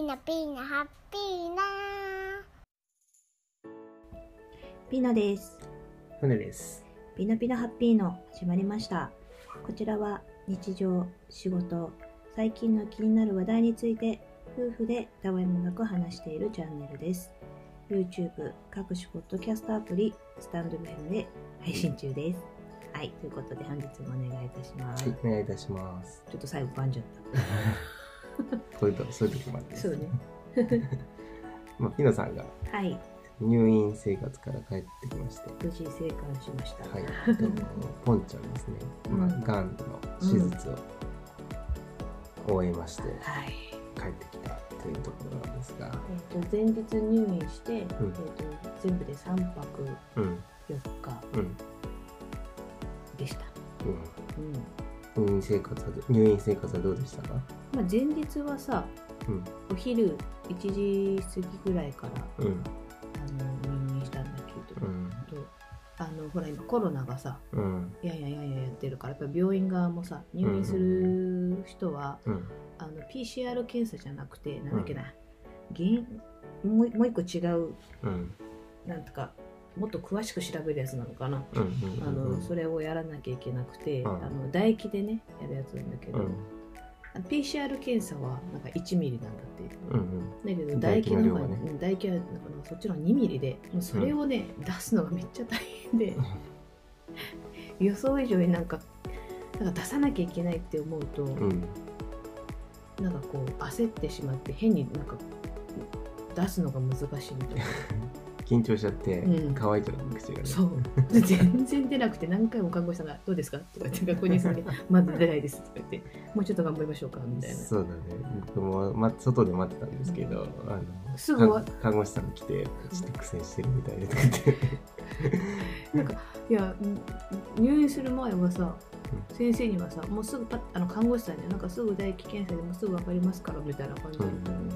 ーナピーナハッピーナピーナです。船です。ピナピナハッピーの始まりました。こちらは日常、仕事、最近の気になる話題について夫婦でたわいもなく話しているチャンネルです。YouTube、各種ポッドキャストアプリ、スタンド FM で配信中です。はい、ということで本日もお願いいたします。はい、お願いいたします。ちょっと最後噛んじゃっ そういうとそういう時もあってた。そうね。まあ、ピノさんがはい、入院生活から帰ってきまして、無事生還しました。はい、えっとポンちゃんですね、まあ、うんがんの手術を終えまして、はい。帰ってきたというところなんですが、えっ、と前日入院して、んえっ、と全部で3泊うん、4日うん、でした。うん。うん、入院生活は入院生活はどうでしたか？まあ前日はさ、うん、お昼1時過ぎぐらいからうん、あの入院したんだけど、うん、とあのほら今コロナがさ、うん、いやいやいやいややってるから、やっぱり病院側もさ、入院する人は、うん、あの PCR 検査じゃなくて、なんだっけな、原もうもう一個違う、うん、なんとか、もっと詳しく調べるやつなのかな。あのそれをやらなきゃいけなくて、うん。あの唾液でねやるやつなんだけど、うん、PCR 検査はなんか1ミリなんだって、う。ん、うん、だけど唾唾液の方がねうん唾液はなんかそっちの2ミリでもうそれをね、出すのがめっちゃ大変で 予想以上になんかなんか出さなきゃいけないって思うと、うん、なんかこう焦ってしまって変になんか出すのが難しいみたいな 緊張しちゃってうん。乾いちゃう口がね。そう。全然出なくて何回も看護師さんが「どうですか?」とか言って学校に住んで「まだ出ないです」とか言って「もうちょっと頑張りましょうか」みたいな。そうだね。僕も、ま、外で待ってたんですけど、あのすぐ看看護師さんが来てちょっと苦戦してるみたいでとか言って。なんかいやん入院する前はさ、う先生にはさもうすぐパッあの看護師さんにはなんかすぐ唾液検査でもうすぐ分かりますからみたいな感じだったの。に、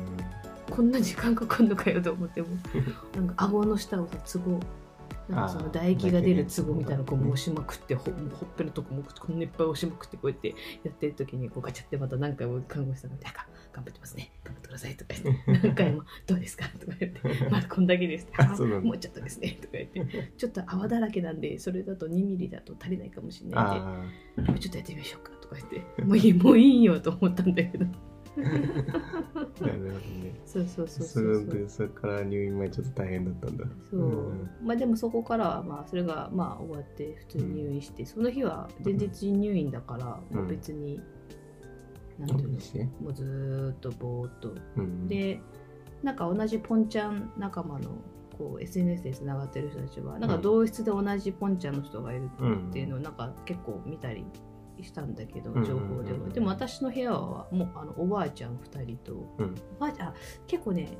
こんな時間かかんのかよと思っても なんか顎の下をさツボなんかその唾液が出るツボみたいなのこう押しまくってほほっぺのとこもこんないっぱい押しまくってこうやってやってる時にこうガチャってまた何回も看護師さんが「なんか頑張ってますね。頑張ってください」とか言って何回も「どうですか?」とか言って「まだこんだけです」あそうなんだもうちょっとですね」とか言ってちょっと泡だらけなんでそれだと2ミリだと足りないかもしれないんあでもうちょっとやってみましょうかとか言ってもういい もういいよと思ったんだけど。あなるほどねそうそう。そうそそうれでそれから入院前ちょっと大変だったんだ。そう、うん。まあでもそこからはまあそれがまあ終わって普通に入院して、その日は前日入院だからうん。もう別に、なんていうのもうずーっとぼーっと。うんでなんか同じポンちゃん仲間のこう SNS でつながってる人たちはなんか同室で同じポンちゃんの人がいるっていうのをなんか結構見たりしたんだけどうん情報でうんうん。うんは。でも私の部屋はもうあのおばあちゃん2人と。うん。おばあちゃんあ結構ね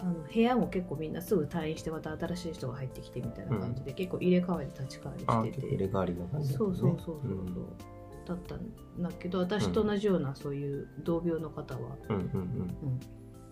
あの部屋も結構みんなすぐ退院してまた新しい人が入ってきてみたいな感じで、結構入れ替わり立ち替あわりしてて。入れ替わりの感じねそうそうそうそうそう、だったんだけど私と同じようなそういう同病の方は、うんうんうん。うん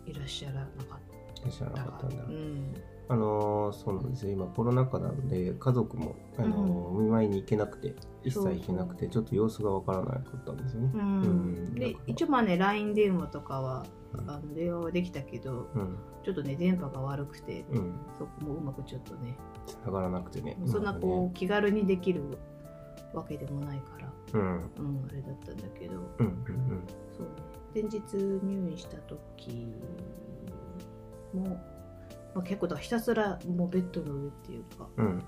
いらっしゃらなかっうん知らなたかったんだ。うんあのーそうなんですよ。今コロナ禍なんで家族も、あのーお見舞いに行けなくて一切行けなくてちょっと様子がわからなかったんですよね。うん。うん。で一応まあね LINE 電話とかはうん。あの電話はできたけどうん。ちょっとね電波が悪くてうん。そこもうまくちょっとね繋がらなくてね。そんなこう気軽にできるわけでもないから、ううん。うん、あれだったんだけど。うんうんそう。ね前日入院した時も、まあ、結構だひたすらもうベッドの上っていうか。うんうん。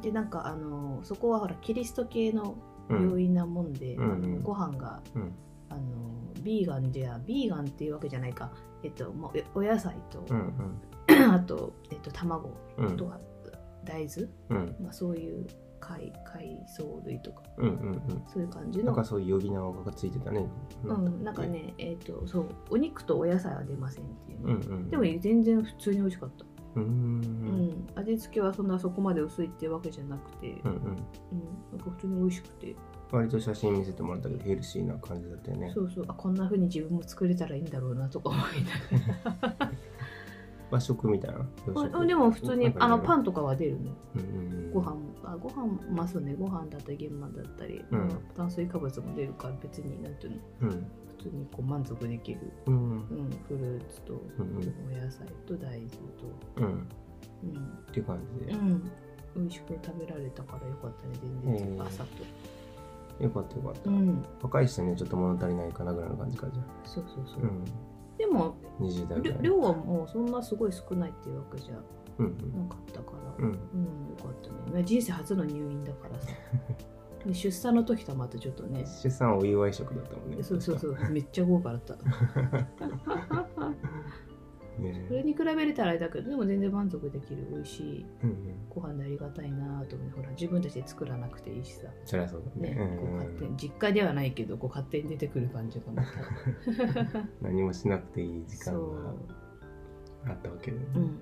でなんかあのそこはほらキリスト系のうん病院なもんで、うん。あのご飯がうん。あのビーガンじゃビーガンっていうわけじゃないかえっともうおお野菜と、うんあと、えっと、卵うんうん。とか大豆、うん。まあ、そういう海海藻類とか。うんうんうん。そういう感じの。なんかそういう呼び名がついてたね。うん、なんか。ね、えっ、と、そう、お肉とお野菜は出ませんっていうね、うんうんでも全然普通に美味しかった。うーうん。ん、味付けはそんなそこまで薄いっていうわけじゃなくて、うん、うん。うん。なんか普通に美味しくて、割と写真見せてもらったけどヘルシーな感じだったよね。そうそう、あ、こんな風に自分も作れたらいいんだろうなとか思いながら。和食みたいな？あでも普通にあのパン、ンとかは出るのうんご飯あご飯まあそうねご飯だったり玄米だったり、うん。まあ炭水化物も出るから別になんていうの。うん。普通にこう満足できる、うん。うん、フルーツとお野菜と大豆と、うん。うん。っていう感じで、うん、美味しく食べられたからよかったね全然、えー。朝と、よかったよかった、うん、若い人にはちょっと物足りないかなぐらいの感じかじゃそうそうそう、うんでも20代ぐらいり量はもうそんなすごい少ないっていうわけじゃうんなかったから、うんうんうん、よかったね。人生初の入院だからさ。で出産の時とはまたちょっとね。出産はお祝い食だったもんねそうそうそう、めっちゃ豪華だった。ね。それに比べれたらあれだけど、でも全然満足できる美味しいうんうん。ご飯でありがたいなと思って、ほら、自分たちで作らなくていいしさ。そりゃそうだね。ね、うんこう勝手に実家ではないけど、こう勝手に出てくる感じがまた。何もしなくていい時間。があったわけで、うん。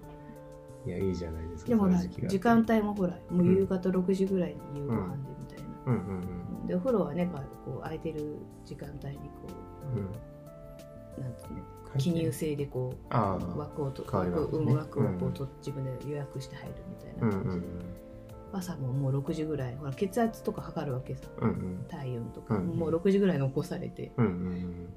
いやいいじゃないですかでも時間帯もほら、もう夕方6時ぐらいに夕ご飯でみたいな。うんうんで、お風呂はね、こう空いてる時間帯にこうんうん。う、なんつうの、記入制でこう枠をとね。うん。枠をこうと自分で予約して入るみたいうんな感じで、うん。朝ももう6時ぐらいほら血圧とか測るわけさ。うんうん。体温とか、うんもう6時ぐらいに起こされて。うんうん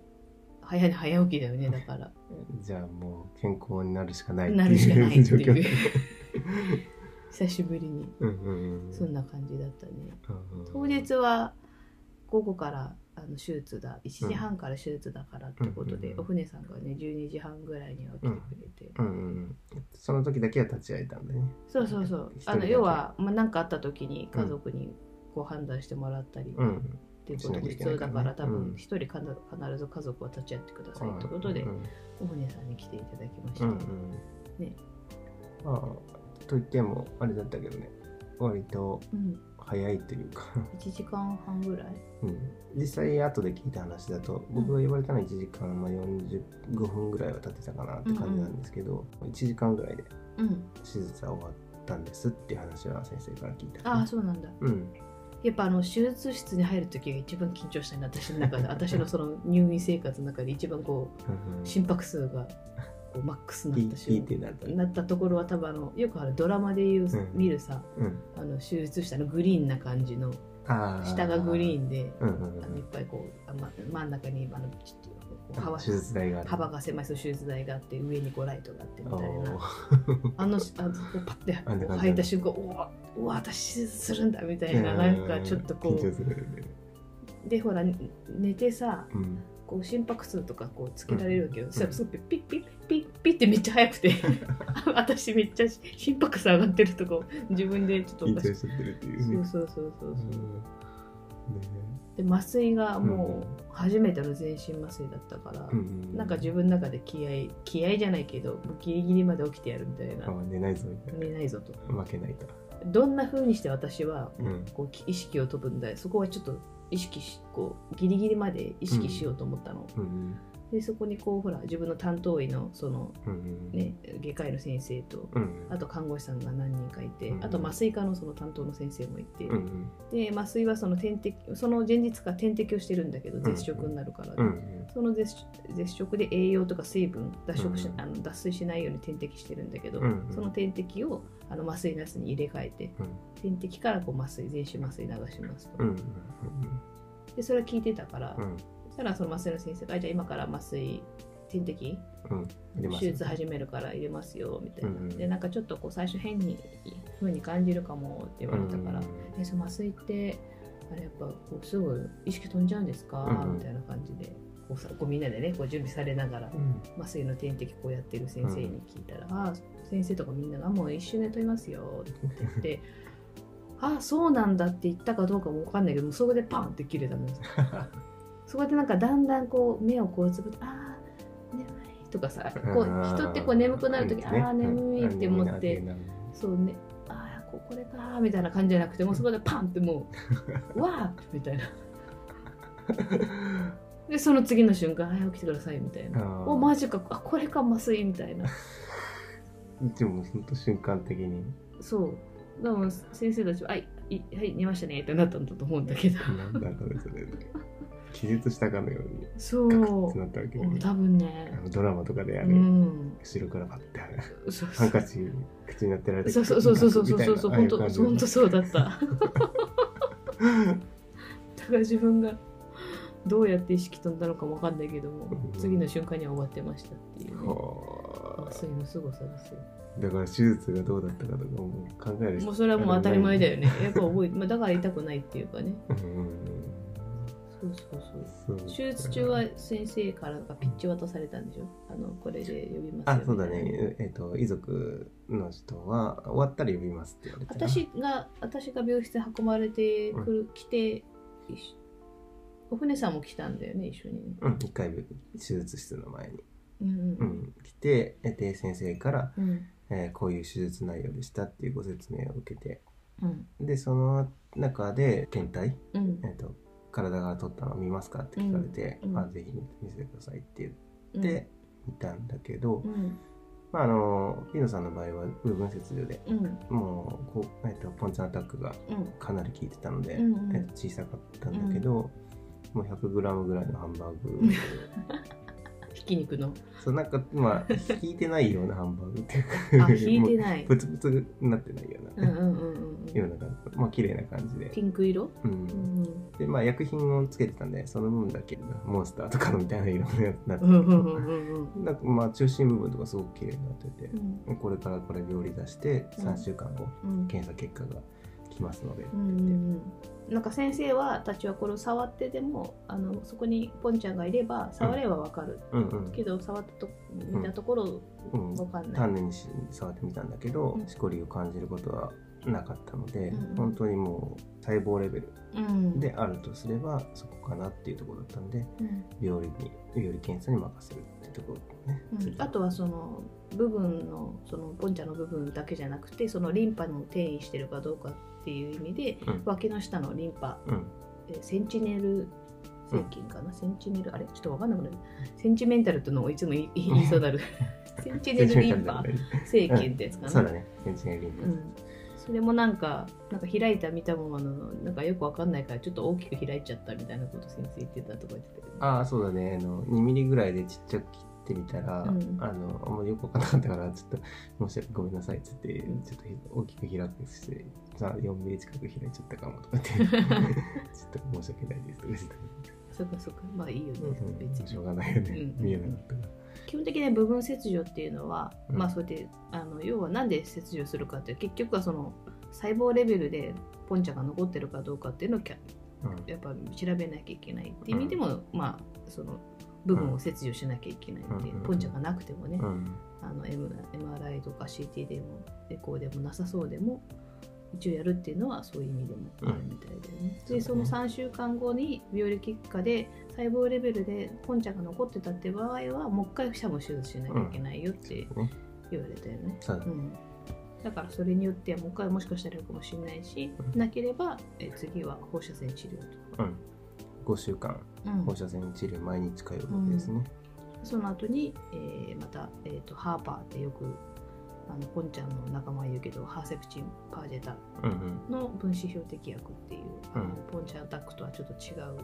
早起きだよねだから。うん。じゃあもう健康になるしかないなるしかないっていう。久しぶりに。うんうんうん。そんな感じだったね。うんうん。当日は午後からあの手術だ1時半から手術だからってことで、うん。お船さんがね12時半ぐらいには来てくれて、うんうんうん。その時だけは立ち会えたんだね。そうそうそう。あの要は何、まあ、かあった時に家族にこう判断してもらったり、うんっていうことも必要だから多分一人必ず家族は立ち会ってくださいってことで、うんお船さんに来ていただきました、うんうん。ね。まあといってもあれだったけどね。割とうん、早いというか。1時間半ぐらい。うん、実際後で聞いた話だと僕が言われたのは1時間、まあ、45分ぐらいは経ってたかなって感じなんですけど、1時間ぐらいでうん。手術は終わったんですっていう話は先生から聞いた、ああそうなんだ。うん。やっぱあの手術室に入る時が一番緊張したね私の中で 私のその入院生活の中で一番こうんうん。う心拍数がこうマックスになったピーピーってなった。ところは多分あのよくあるドラマでいう、うん。見るさうん。あの手術したのグリーンな感じのあ下がグリーン、ンでうんうんあのいっぱいこうあ、ま、真ん中にあのちょっ幅手術台が幅が狭いそう手術台があって上にこうライトがあってみたいな。あのあのこうパッて履いた瞬間うわ私手術するんだみたいななんかちょっとこ緊張うするよねでほら寝てさうんこう心拍数とかこうつけられるわけよ、うんそしたらすごいピッピッピッピッピッってめっちゃ速くて。私めっちゃ心拍数上がってるとこ自分でちょっとおかしい緊張しちゃってるっていうね。そうそうそうそうそう、う。ん。ねで麻酔がもう初めての全身麻酔だったから、うんなんか自分の中で気合気合じゃないけどギリギリまで起きてやるみたいな。あ寝ないぞみたい寝ないぞと。な負けないと。どんな風にして私はうん。こう意識を飛ぶんだよ。そこはちょっと意識しこうギリギリまで意識しようと思ったの、うんでそこにこうほら自分の担当医のそのね外科医の先生とうんあと看護師さんが何人かいて、うんあと麻酔科のその担当の先生もいて、で麻酔はその点滴その前日から点滴をしてるんだけどん絶食になるから、うんその絶絶食で栄養とか水分脱食し、うんあの脱水しないように点滴してるんだけど、その点滴をあの麻酔ナスに入れ替えてうん。点滴からこう麻酔全身麻酔流しますと、うんでそれ聞いてたから、したらその麻酔の先生があ「じゃあ今から麻酔点滴うん手術始めるから入れますよ」みたいな、うんうん。でなんかちょっとこう最初変に風に感じるかもって言われたから「えその麻酔ってあれやっぱこうすぐ意識飛んじゃうんですか？うんうん。みたいな感じでこうさこうみんなでねこう準備されながらうん。麻酔の点滴こうやってる先生に聞いたら「ああ先生とかみんながもう一瞬で飛びますよ」って言って「ああそうなんだ」って言ったかどうかも分かんないけどもうそこでパンって切れたの そこでなんかだんだんこう目をこうつぶって「ああ眠い」とかさこう人ってこう眠くなる時「ああ眠い」って思ってそうね。ああここれかみたいな感じじゃなくてもうそこでパンってもう「わー!」みたいな。でその次の瞬間「はい起きてください」みたいな。おマジか。あこれか麻酔みたいな。でも本当瞬間的に。そう。でも先生たちは「はいいはい寝ましたね」ってなったんだと思うんだけど。なんだろうねそれね気絶したかのようにそう。なったわけね。多分ね。あのドラマとかであうれ、ん。後ろからパッてそうハンカチ口になってられてそうそうそうそうそうそうそう。本当みたいなああいう感じ本当そうだった。だから自分がどうやって意識飛んだのかもわかんないけどもうん。次の瞬間には終わってましたっていうね。は麻酔の凄さですよ。あだから手術がどうだったかとかも考えるもうそれはもう当たり前だよね。やっぱ覚えて、まあ、だから痛くないっていうかね。うんそうそうそう。手術中は先生からがピッチ渡されたんでしょ？あのこれで呼びますよあそうだね。えっ、と遺族の人は終わったら呼びますって言われてな。私が私が病室に運ばれてくる、来て一緒。お船さんも来たんだよね一緒にね。うん一回手術室の前に、うんううんん、来てえで先生から、うん。えーこういう手術内容でしたっていうご説明を受けて。うん。でその中で検体、うん。えー、と体が取ったの見ますか？って聞かれて、うんうん。あぜひ見せてくださいってうん言って見たんだけど、うん。まあ、あのピノさんの場合は部分切除でうん。もうこう、えー、とポンチャンアタックがうん。かなり効いてたので、うんうん。えーと小さかったんだけど、もう 100g ぐらいのハンバーグ。ひき肉の。そうなんかまあ引いてないようなハンバーグっていうかあ引いてもない。うブツブツになってないような、うんうんうんうんような感じ。まあ綺麗な感じで、ピンク色？うん。うん。でまあ薬品をつけてたんでその分だけモンスターとかのみたいな色になってうんうんうんうんうん。なんかまあ中心部分とかすごく綺麗になっててう、ん。これからこれ料理出してうん3週間後、うん。検査結果が来ますので、うんうんうん。なんか先生はたちはこれを触ってでもあのそこにポンちゃんがいれば触ればわかる、うん。うんけど触ったと見たところうん。わかんない、丹念にし触ってみたんだけど、うん。しこりを感じることはなかったので、うん。本当にもう細胞レベルうん。であるとすればそこかなっていうところだったんでうん。病理に病理検査に任せるっていうところね、うん。あとはその部分のそのポンちゃんの部分だけじゃなくてそのリンパの転移してるかどうかっていう意味で、うん。脇の下のリンパ。うん。えーセンチネル細菌かな、センチネル？あれ？ちょっとわかんなくなる。センチメンタルってのをいつも 言いそうになる。センチネルリンパ細菌ってやつかな、そうだね。センチネルリンパ、うん、それもなんかなんか開いた見たままのなんかよくわかんないからちょっと大きく開いちゃったみたいなこと先生言ってたとか言ってたけど。ああそうだね。あの2ミリぐらいでちっちゃく切ってみたら、うん。あのあんまりよくわかんなかったからちょっと申し訳ごめんなさいっつって、うん。ちょっと大きく開くしてさ4ミリ近く開いちゃったかもとかって。ちょっと申し訳ないですとか言ってたそっかそっか。まあいいよね、うん。別に。しょうがないよね、うん。見えなかった基本的には部分切除っていうのは、うん。まあそうやってあの要はなんで切除するかって結局はその細胞レベルでポンチャが残ってるかどうかっていうのをうん。やっぱ調べなきゃいけないっていう意味でも、まあその部分を切除しなきゃいけないん。ポンチャがなくてもね、うん。あの M MRI とか CT でもエコーでもなさそうでも一応やるっていうのはそういう意味でもあるみたいだよね。うん。でその3週間後に病理結果で細胞レベルでポンチャが残ってたって場合はもう一回シャム手術しなきゃいけないよってね言われたよね。そうだね。うん。だからそれによってはもう一回もしかしたらやるかもしれないし、うん。なければえ次は放射線治療とか、うん。5週間うん。放射線治療毎日通うわけですね、その後に、えーまた、えー、とハーパーってよくあのポンちゃんの仲間言うけどハーセプチンパージェタうんうん。の分子標的薬っていう、あのうんポンチャンアタックとはちょっと違う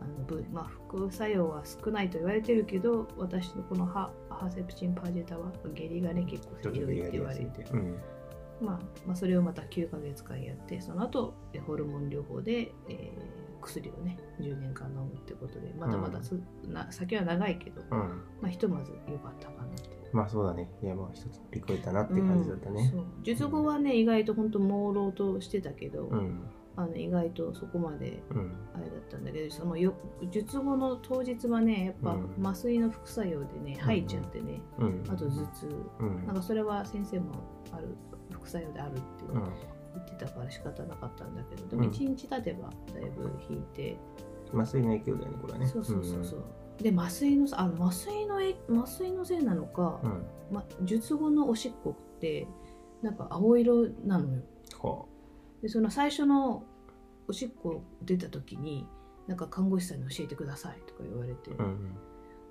あの分、まあ、副作用は少ないと言われてるけど私のこのハハーセプチンパージェタは下痢がね結構ひどいって言われててうん。まあ、まあそれをまた9ヶ月間やってその後えホルモン療法で、えー薬をね10年間飲むってことでまだまだす、な先は長いけど、うん。まあ、ひとまず良かったかなってまあそうだね。いやまあ一つ乗り越えたなって感じだったね。そう。術後はね意外と本当朦朧としてたけど、うん。あの意外とそこまでうん。あれだったんだけどそのよ術後の当日はねやっぱうん。麻酔の副作用でね吐いちゃってね、うん。あと頭痛。うん。なんかそれは先生もある副作用であるってうん。言ってたから仕方なかったんだけどでもうん。1日経てばだいぶ引いて、麻酔の影響だよねこれはね。そうそうそうそう、で麻酔のあの麻酔のえ麻酔のせいなのか、うん、うんま、術後のおしっこってなんか青色なのよ。はでその最初のおしっこ出た時になんか看護師さんに教えてくださいとか言われて、あうん。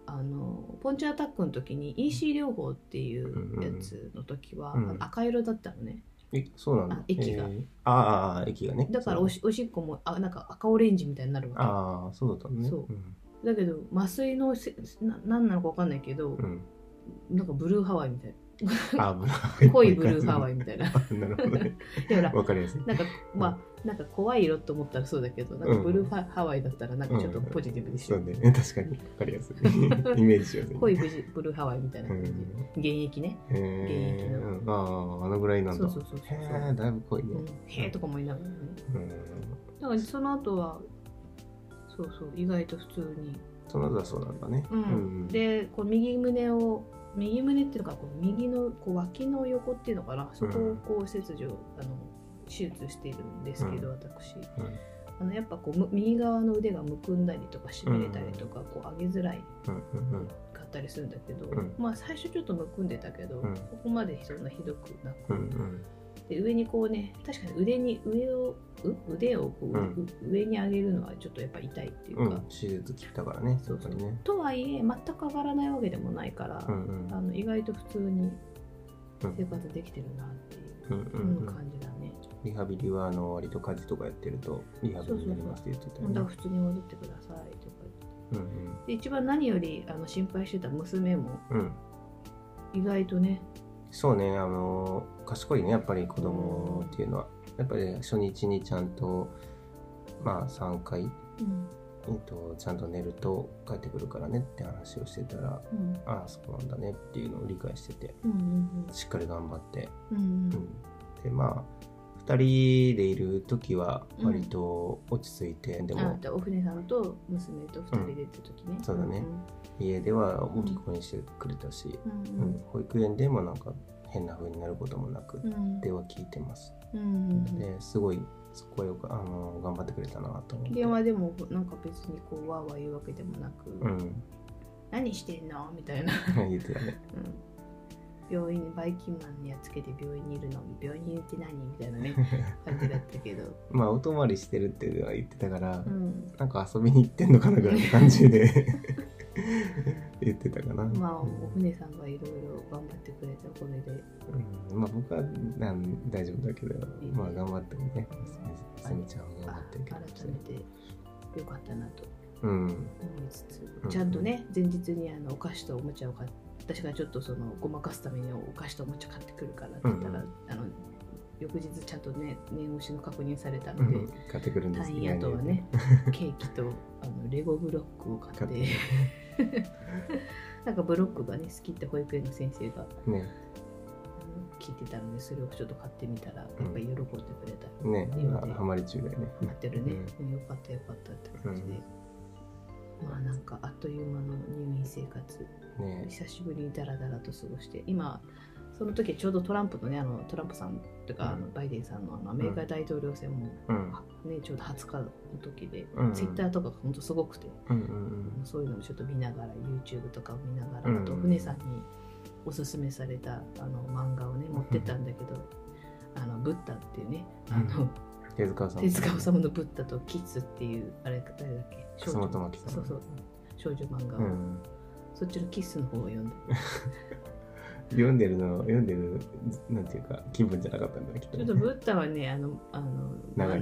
あのポンチアタックの時に EC 療法っていうやつの時は、うん。赤色だったのね。えそうなんだ。あ駅が。え。ーああああ駅がね。だからおしおしっこもあなんか赤オレンジみたいになるわああそうだったのね。そうんだけど麻酔のせな何なのか分かんないけど、うん。なんかブルーハワイみたいあブルーハワイ。濃いブルーハワイみたいな。なるほどね。でほらわかりやすい。なんかまあなんか怖い色と思ったらそうだけどなんかブルーハハワイだったらなんかちょっとポジティブでしょ、そうね。確かに。わかりやすい。イメージしやすい濃いブルーハワイみたいな。う感じ、ん現役ね、現役の。うん。あああのぐらいなんだ。そうそうそうそうへえだいぶ濃いね。うん、へえとか思いながらね。うん。だからその後はそうそう意外と普通に。その後はそうなんだね。うん、でこう右胸を右胸っていうのかこう右のこう脇の横っていうのかな？そこをこう切除あの手術しているんですけど、私。あのやっぱこうむ右側の腕がむくんだりとかしびれたりとか、こう上げづらいかったりするんだけど、うん。まあ最初ちょっとむくんでたけど、うん。ここまでそんなひどくなく、で上にこうね確かに腕に上をう腕をこう、うん。う上に上げるのはちょっとやっぱ痛いっていうか、うん。手術切ったからねそうそね。とはいえ全く上がらないわけでもないから、うんうん。あの意外と普通にうん。生活できてるなっていう、うんううん。んうん感じだね。リハビリはあの割と家事とかやってるとリハビリになりますって言ってたよね。だから普通に戻ってくださいとかうんで一番何よりあの心配してた娘もうん。うん意外とね。そうねあの賢いねやっぱり子供っていうのは。やっぱり初日にちゃんとまあ3回、うん。えっと、ちゃんと寝ると帰ってくるからねって話をしてたらうん。ああそうなんだねっていうのを理解しててうんうんしっかり頑張って、うんうん。うん、でまあ2人でいる時は割と落ち着いて、でもあでお船さんと娘と二人でって時ね、そうだね。家では大きい声にしてくれたし、うん。うん。保育園でもなんか変な風になることもなくでは聞いてます、うん。うんですごいそこはよくあの頑張ってくれたなと思って。電話でもなんか別にこうわーわー言うわけでもなく、うん。何してんの？みたいな、言ってたね。うん、病院にバイキンマンにやっつけて病院にいるの？病院にいるって何？みたいなね 感じだったけど、まあお泊まりしてるって言ってたから、うん、なんか遊びに行ってんのかなぐらいの感じで 言ってたかな、まあお船さんがいろいろ頑張ってくれたおかげで。うん。まあ僕はなん大丈夫だけど、いいね。まあ頑張ってもねすみちゃん。は頑張ってるけど改めてよかったなとうん。思いつつ、うんちゃんとね前日にあのお菓子とおもちゃを買っ私がちょっとそのごまかすためにお菓子とおもちゃ買ってくるからって言ったら、うんあの翌日ちゃんとね念押しの確認されたうので、ん。買ってくるんです隊員後はね ケーキとあのレゴブロックを買って。てなんかブロックがね好きって保育園の先生がね。聞いてたのでそれをちょっと買ってみたらやっぱり喜んでくれた、ね。ハマり中だよね。ってるね、うん。よかったよかったって感じで、まあなんかあっという間の入院生活。ね。久しぶりにダラダラと過ごして。今その時ちょうどトランプのねあのトランプさんとか、うん。あのバイデンさんのあのアメリカ大統領選も、うん。ね、ちょうど20日の時で、うんツイッターとかが本当すごくて、そういうのもちょっと見ながら YouTube とかを見ながら、うんあと船さんにおすすめされたあの漫画をね持ってったんだけど、あのブッダっていうねあの、うん手塚さん手塚治虫のブッダとキッズっていうあれ誰だっけ？楠本真希さんそうそう。少女漫画を、うん。そっちのキッスの方を読んで読んでるの読んでるなんていうか気分じゃなかったんだきっとね。ちょっとブッダはねあのあの、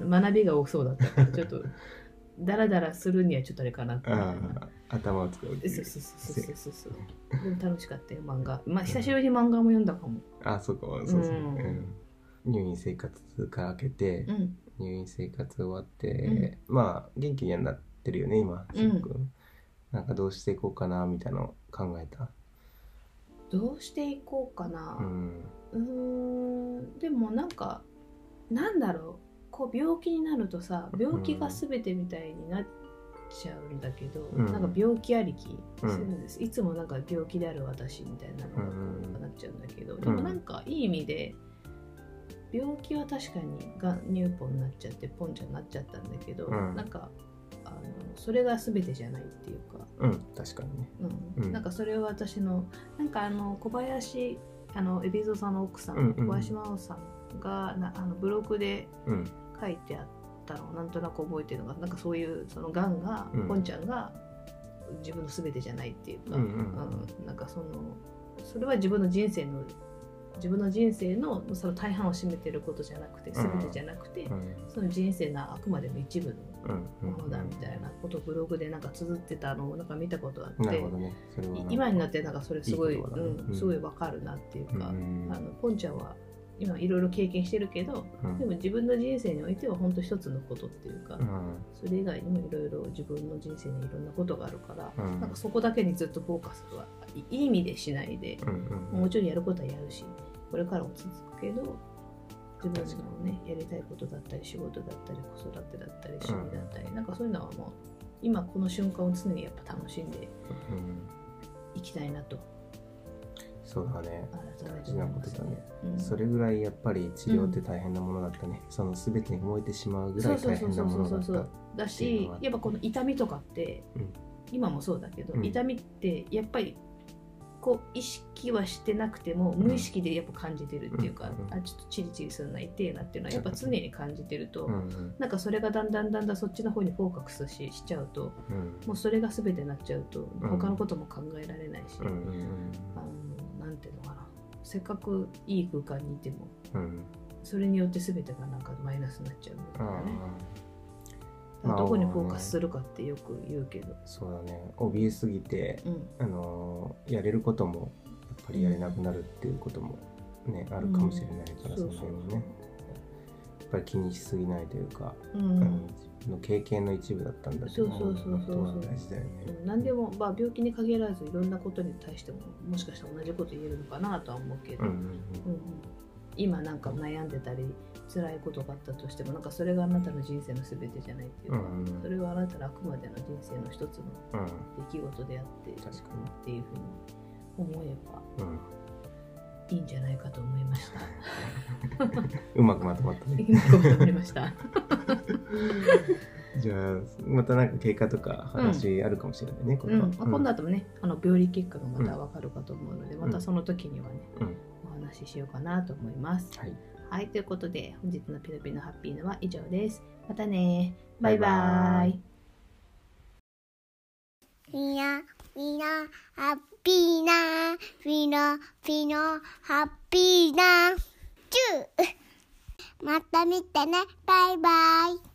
ま学びが多そうだったからちょっとダラダラするにはちょっとあれかな頭を使うそうそうそうそうそうそう。でも楽しかったよ漫画。まあ久しぶりに漫画も読んだかも。あそうかそうそう、うん。うん。入院生活が明けて、うん入院生活終わって、まあ元気にはなってるよね今すごく、なんかどうしていこうかなみたいなの考えた。どうしていこうかな。うん。でもなんかなんだろう。こう病気になるとさ病気が全てみたいになっちゃうんだけど、うん。なんか病気ありきするんです、いつもなんか病気である私みたいなのがこうんうなっちゃうんだけど、でもなんかいい意味で病気は確かにが乳ポンになっちゃってポンちゃんになっちゃったんだけど、うん。なんかあのそれが全てじゃないっていうか、うん確かにね。うん。うん。なんかそれは私のなんかあの小林あの海老蔵さんの奥さん、うんうん小林真央さんがなあのブログでうん。書いてあったのをなんとなく覚えてるのがなんかそういうそのがんが、うん。ポンちゃんが自分の全てじゃないっていうか、うん。なんかそのそれは自分の人生の自分の人生のその大半を占めてることじゃなくてん。全てじゃなくて、うん。その人生のあくまでも一部うんのものだみたいなことをブログでなんか綴ってたのをなんか見たことあってね。今になってなんかそれすごいいいねうん、うん。すごいわかるなっていうか、うん。あのポンちゃんは今いろいろ経験してるけどうん。でも自分の人生においては本当一つのことっていうか、うん。それ以外にもいろいろ自分の人生にいろんなことがあるから、うん。なんかそこだけにずっとフォーカスはいいい意味でしないで、うんうんもちろんやることはやるしこれからも続くけど自分のねやりたいことだったり仕事だったり子育てだったり趣味だったり、なんかそういうのはもう今この瞬間を常にやっぱ楽しんでうん。いきたいなとそうだね。大事なことだね。うん。それぐらいやっぱり治療って大変なものだったね、その全てに燃えてしまうぐらい大変なものだっただしやっぱこの痛みとかって、うん。今もそうだけど、うん。痛みってやっぱりこう意識はしてなくても無意識でやっぱ感じてるっていうか、うんあちょっとチリチリするな痛えなっていうのはやっぱ常に感じてると、うんうんなんかそれがだんだんだんだんそっちの方にフォーカスししちゃうとうん。もうそれが全てになっちゃうとうん他のことも考えられないし、うんうん。あのていうのかな。せっかくいい空間にいてもうん。うんそれによって全てがなんかマイナスになっちゃうみたいなね。どこにフォーカスするかってよく言うけど、そうだね。怯えすぎて、うん、あのーやれることもやっぱりやれなくなるっていうこともね、あるかもしれないから、その辺もねぱり気にしすぎないというか、ううん。ん自分の経験の一部だったんだってそうそうそうそう。大事だよね。うん。何でも、まあ、病気に限らずいろんなことに対してももしかしたら同じこと言えるのかなとは思うけど、うんうんうん。うん今なんか悩んでたり辛いことがあったとしてもなんかそれがあなたの人生の全てじゃないっていうか、うんうんそれはあなたのあくまでの人生の一つのうんうん出来事であって確かっていうふうに思えばうんいいんじゃないかと思いました。うまくまとまったね。いいこと思いました。じゃあまたなんか経過とか話あるかもしれないね、これはうんまあ、今度あともね、あの病理結果がまたわかるかと思うので、んまたその時にはね、うんお話ししようかなと思います。はいはい、ということで、本日のピロピロハッピーのは以上です。またねバイババイバイイ。みん、な、ハッピーな、みな、みな、ハッピーな、チューまた見てね、バイバイ。